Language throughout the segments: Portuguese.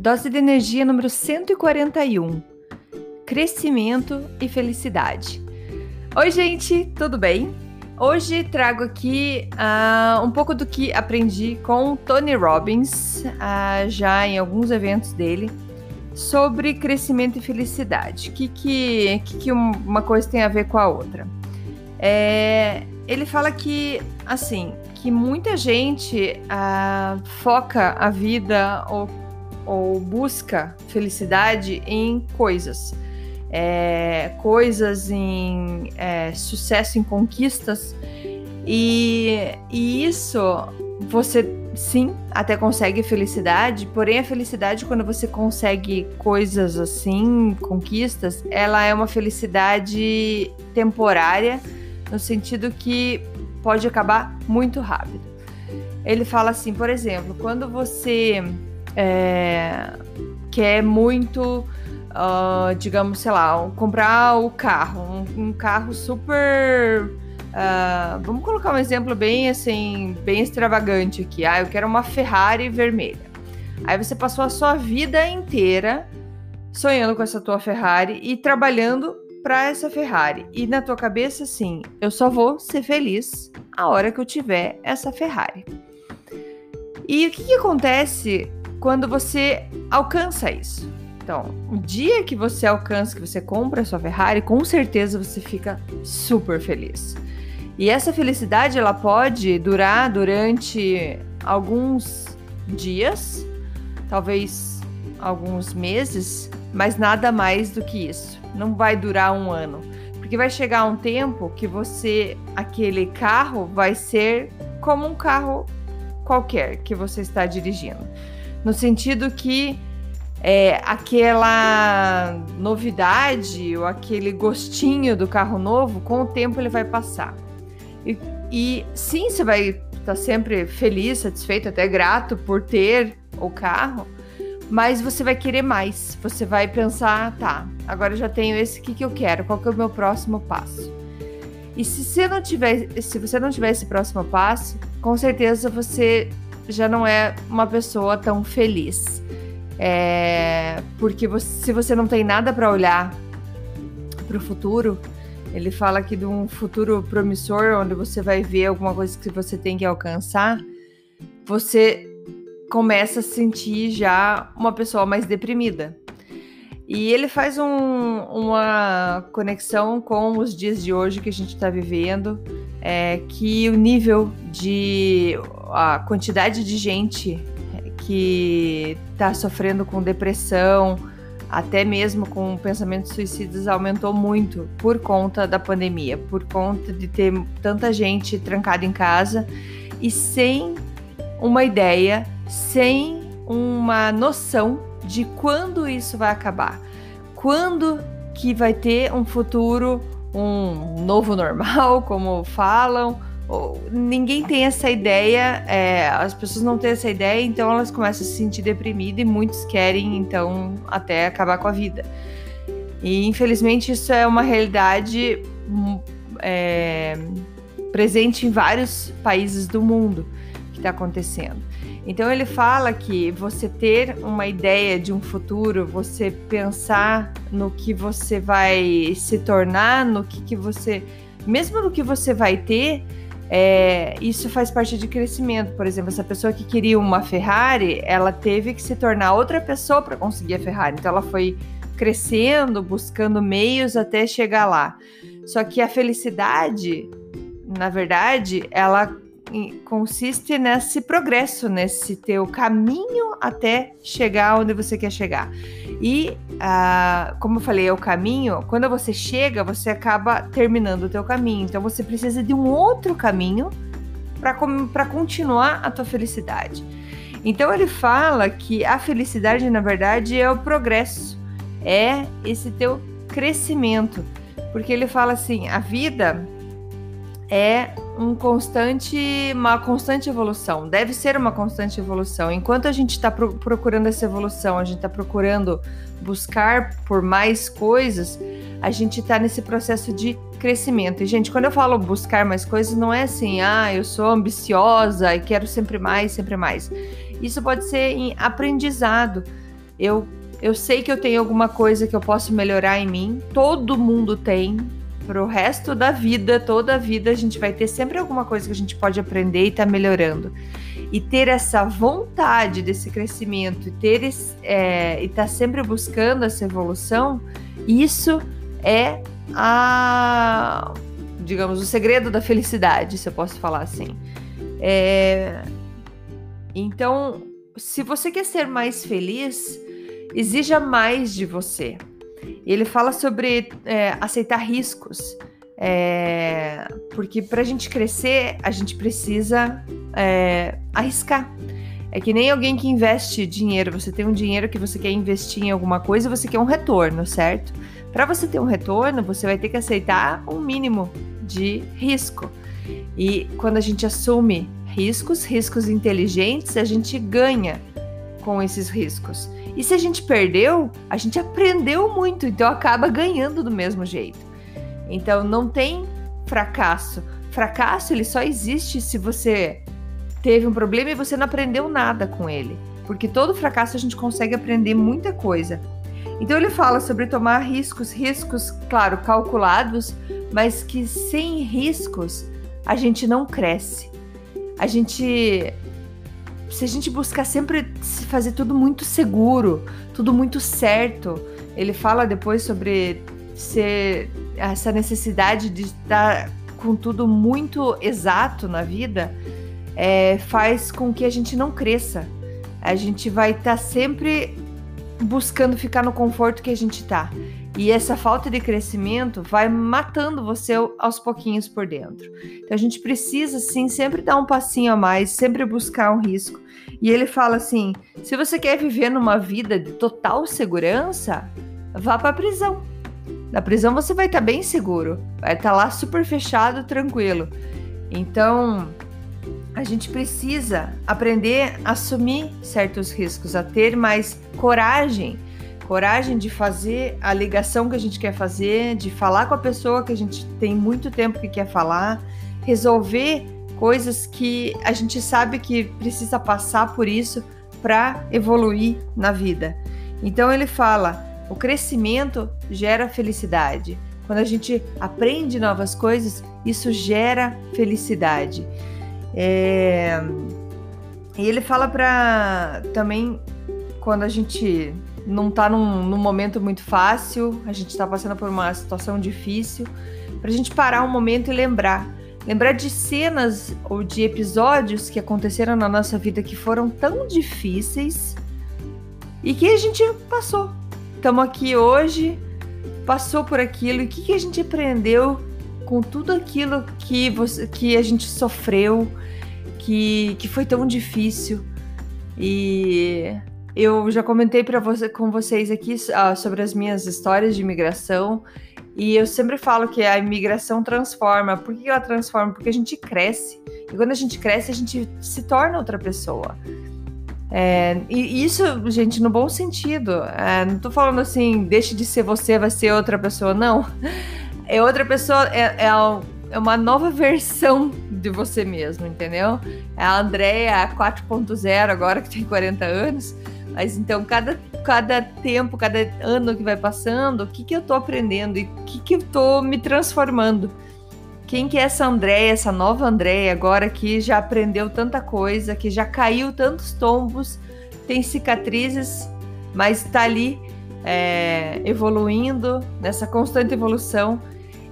Dose de energia número 141. Crescimento e felicidade. Oi, gente, tudo bem? Hoje trago aqui uh, um pouco do que aprendi com Tony Robbins, uh, já em alguns eventos dele, sobre crescimento e felicidade. O que, que, que, que uma coisa tem a ver com a outra? É, ele fala que, assim, que muita gente uh, foca a vida ou ou busca felicidade em coisas. É, coisas em é, sucesso em conquistas e, e isso você sim até consegue felicidade, porém a felicidade quando você consegue coisas assim, conquistas, ela é uma felicidade temporária no sentido que pode acabar muito rápido. Ele fala assim, por exemplo, quando você é, quer muito, uh, digamos, sei lá, comprar o carro, um, um carro super. Uh, vamos colocar um exemplo bem assim, bem extravagante aqui. Ah, eu quero uma Ferrari vermelha. Aí você passou a sua vida inteira sonhando com essa tua Ferrari e trabalhando para essa Ferrari. E na tua cabeça, assim, eu só vou ser feliz a hora que eu tiver essa Ferrari. E o que, que acontece quando você alcança isso. Então, o dia que você alcança, que você compra a sua Ferrari, com certeza você fica super feliz. E essa felicidade ela pode durar durante alguns dias, talvez alguns meses, mas nada mais do que isso. Não vai durar um ano, porque vai chegar um tempo que você, aquele carro, vai ser como um carro qualquer que você está dirigindo no sentido que é, aquela novidade ou aquele gostinho do carro novo, com o tempo ele vai passar. E, e sim, você vai estar tá sempre feliz, satisfeito, até grato por ter o carro, mas você vai querer mais. Você vai pensar, tá, agora já tenho esse, o que, que eu quero? Qual que é o meu próximo passo? E se você não tiver, se você não tiver esse próximo passo, com certeza você já não é uma pessoa tão feliz. É, porque você, se você não tem nada para olhar para o futuro, ele fala aqui de um futuro promissor, onde você vai ver alguma coisa que você tem que alcançar, você começa a sentir já uma pessoa mais deprimida. E ele faz um, uma conexão com os dias de hoje que a gente está vivendo, é, que o nível de a quantidade de gente que está sofrendo com depressão, até mesmo com pensamentos suicidas, aumentou muito por conta da pandemia, por conta de ter tanta gente trancada em casa e sem uma ideia, sem uma noção de quando isso vai acabar. Quando que vai ter um futuro, um novo normal, como falam, ninguém tem essa ideia, é, as pessoas não têm essa ideia, então elas começam a se sentir deprimidas e muitos querem, então, até acabar com a vida. E infelizmente isso é uma realidade hum, é, presente em vários países do mundo que está acontecendo. Então ele fala que você ter uma ideia de um futuro, você pensar no que você vai se tornar, no que, que você. Mesmo no que você vai ter, é, isso faz parte de crescimento. Por exemplo, essa pessoa que queria uma Ferrari, ela teve que se tornar outra pessoa para conseguir a Ferrari. Então, ela foi crescendo, buscando meios até chegar lá. Só que a felicidade, na verdade, ela consiste nesse progresso, nesse teu caminho até chegar onde você quer chegar. E ah, como eu falei, é o caminho. Quando você chega, você acaba terminando o teu caminho. Então você precisa de um outro caminho para continuar a tua felicidade. Então ele fala que a felicidade, na verdade, é o progresso, é esse teu crescimento. Porque ele fala assim: a vida é um constante, uma constante evolução. Deve ser uma constante evolução. Enquanto a gente está pro procurando essa evolução, a gente está procurando buscar por mais coisas, a gente está nesse processo de crescimento. E, gente, quando eu falo buscar mais coisas, não é assim, ah, eu sou ambiciosa e quero sempre mais, sempre mais. Isso pode ser em aprendizado. Eu, eu sei que eu tenho alguma coisa que eu posso melhorar em mim. Todo mundo tem. Para o resto da vida, toda a vida, a gente vai ter sempre alguma coisa que a gente pode aprender e tá melhorando. E ter essa vontade desse crescimento e ter é, e tá sempre buscando essa evolução, isso é a digamos o segredo da felicidade, se eu posso falar assim. É, então, se você quer ser mais feliz, exija mais de você. Ele fala sobre é, aceitar riscos. É, porque para a gente crescer, a gente precisa é, arriscar. É que nem alguém que investe dinheiro. Você tem um dinheiro que você quer investir em alguma coisa e você quer um retorno, certo? Para você ter um retorno, você vai ter que aceitar um mínimo de risco. E quando a gente assume riscos, riscos inteligentes, a gente ganha com esses riscos. E se a gente perdeu, a gente aprendeu muito, então acaba ganhando do mesmo jeito. Então não tem fracasso. Fracasso ele só existe se você teve um problema e você não aprendeu nada com ele. Porque todo fracasso a gente consegue aprender muita coisa. Então ele fala sobre tomar riscos, riscos, claro, calculados, mas que sem riscos a gente não cresce a gente. Se a gente buscar sempre fazer tudo muito seguro, tudo muito certo, ele fala depois sobre ser essa necessidade de estar com tudo muito exato na vida, é, faz com que a gente não cresça. A gente vai estar sempre buscando ficar no conforto que a gente está. E essa falta de crescimento vai matando você aos pouquinhos por dentro. Então a gente precisa sim sempre dar um passinho a mais, sempre buscar um risco. E ele fala assim: se você quer viver numa vida de total segurança, vá para a prisão. Na prisão você vai estar tá bem seguro, vai estar tá lá super fechado, tranquilo. Então, a gente precisa aprender a assumir certos riscos, a ter mais coragem coragem de fazer a ligação que a gente quer fazer, de falar com a pessoa que a gente tem muito tempo que quer falar, resolver coisas que a gente sabe que precisa passar por isso para evoluir na vida. Então ele fala: o crescimento gera felicidade. Quando a gente aprende novas coisas, isso gera felicidade. É... E ele fala para também quando a gente não está num, num, momento muito fácil, a gente está passando por uma situação difícil, para a gente parar um momento e lembrar. Lembrar de cenas ou de episódios que aconteceram na nossa vida que foram tão difíceis e que a gente passou. Estamos aqui hoje, passou por aquilo, e o que, que a gente aprendeu com tudo aquilo que, você, que a gente sofreu, que, que foi tão difícil. E eu já comentei para você, com vocês aqui uh, sobre as minhas histórias de imigração e eu sempre falo que a imigração transforma. Por que ela transforma? Porque a gente cresce. E quando a gente cresce, a gente se torna outra pessoa. É, e isso, gente, no bom sentido. É, não tô falando assim, deixe de ser você, vai ser outra pessoa. Não. É outra pessoa, é, é, é uma nova versão de você mesmo, entendeu? É a Andrea 4.0, agora que tem 40 anos. Mas então, cada, cada tempo, cada ano que vai passando, o que, que eu tô aprendendo e o que, que eu tô me transformando? Quem que é essa Andréia, essa nova Andréia agora que já aprendeu tanta coisa, que já caiu tantos tombos, tem cicatrizes, mas está ali é, evoluindo, nessa constante evolução.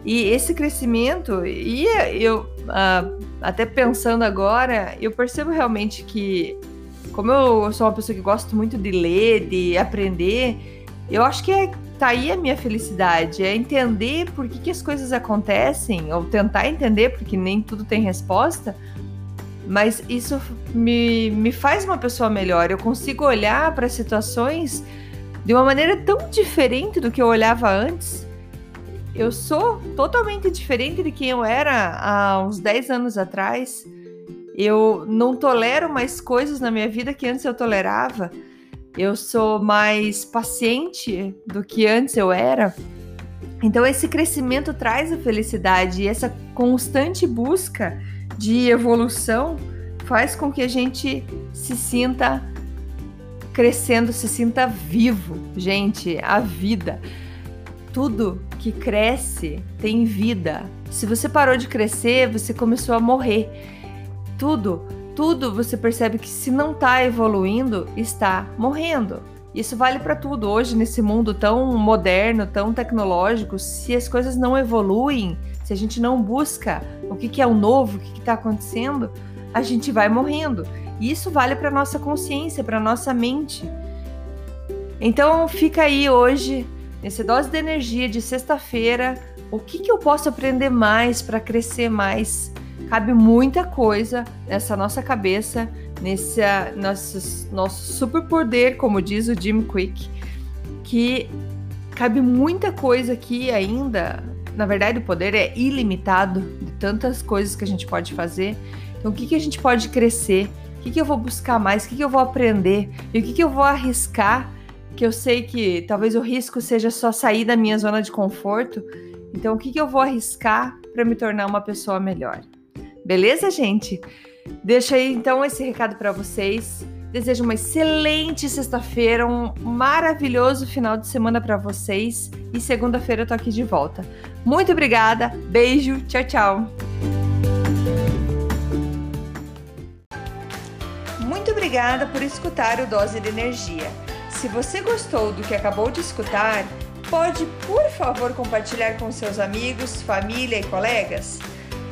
E esse crescimento, e eu uh, até pensando agora, eu percebo realmente que como eu sou uma pessoa que gosto muito de ler, de aprender, Eu acho que é, tá aí a minha felicidade, é entender por que, que as coisas acontecem, ou tentar entender, porque nem tudo tem resposta, mas isso me, me faz uma pessoa melhor. Eu consigo olhar para situações de uma maneira tão diferente do que eu olhava antes. Eu sou totalmente diferente de quem eu era há uns 10 anos atrás. Eu não tolero mais coisas na minha vida que antes eu tolerava. Eu sou mais paciente do que antes eu era. Então, esse crescimento traz a felicidade e essa constante busca de evolução faz com que a gente se sinta crescendo, se sinta vivo. Gente, a vida. Tudo que cresce tem vida. Se você parou de crescer, você começou a morrer. Tudo, tudo você percebe que se não está evoluindo, está morrendo. Isso vale para tudo. Hoje, nesse mundo tão moderno, tão tecnológico, se as coisas não evoluem, se a gente não busca o que, que é o novo, o que está acontecendo, a gente vai morrendo. E isso vale para nossa consciência, para nossa mente. Então fica aí hoje, nesse dose de energia de sexta-feira, o que, que eu posso aprender mais para crescer mais? Cabe muita coisa nessa nossa cabeça, nesse nosso, nosso superpoder, como diz o Jim Quick, que cabe muita coisa aqui ainda na verdade, o poder é ilimitado de tantas coisas que a gente pode fazer. Então, o que, que a gente pode crescer? O que, que eu vou buscar mais? O que, que eu vou aprender? E o que, que eu vou arriscar? Que eu sei que talvez o risco seja só sair da minha zona de conforto. Então, o que, que eu vou arriscar para me tornar uma pessoa melhor? Beleza, gente? Deixa aí então esse recado para vocês. Desejo uma excelente sexta-feira, um maravilhoso final de semana para vocês e segunda-feira eu tô aqui de volta. Muito obrigada, beijo, tchau, tchau. Muito obrigada por escutar o Dose de Energia. Se você gostou do que acabou de escutar, pode, por favor, compartilhar com seus amigos, família e colegas?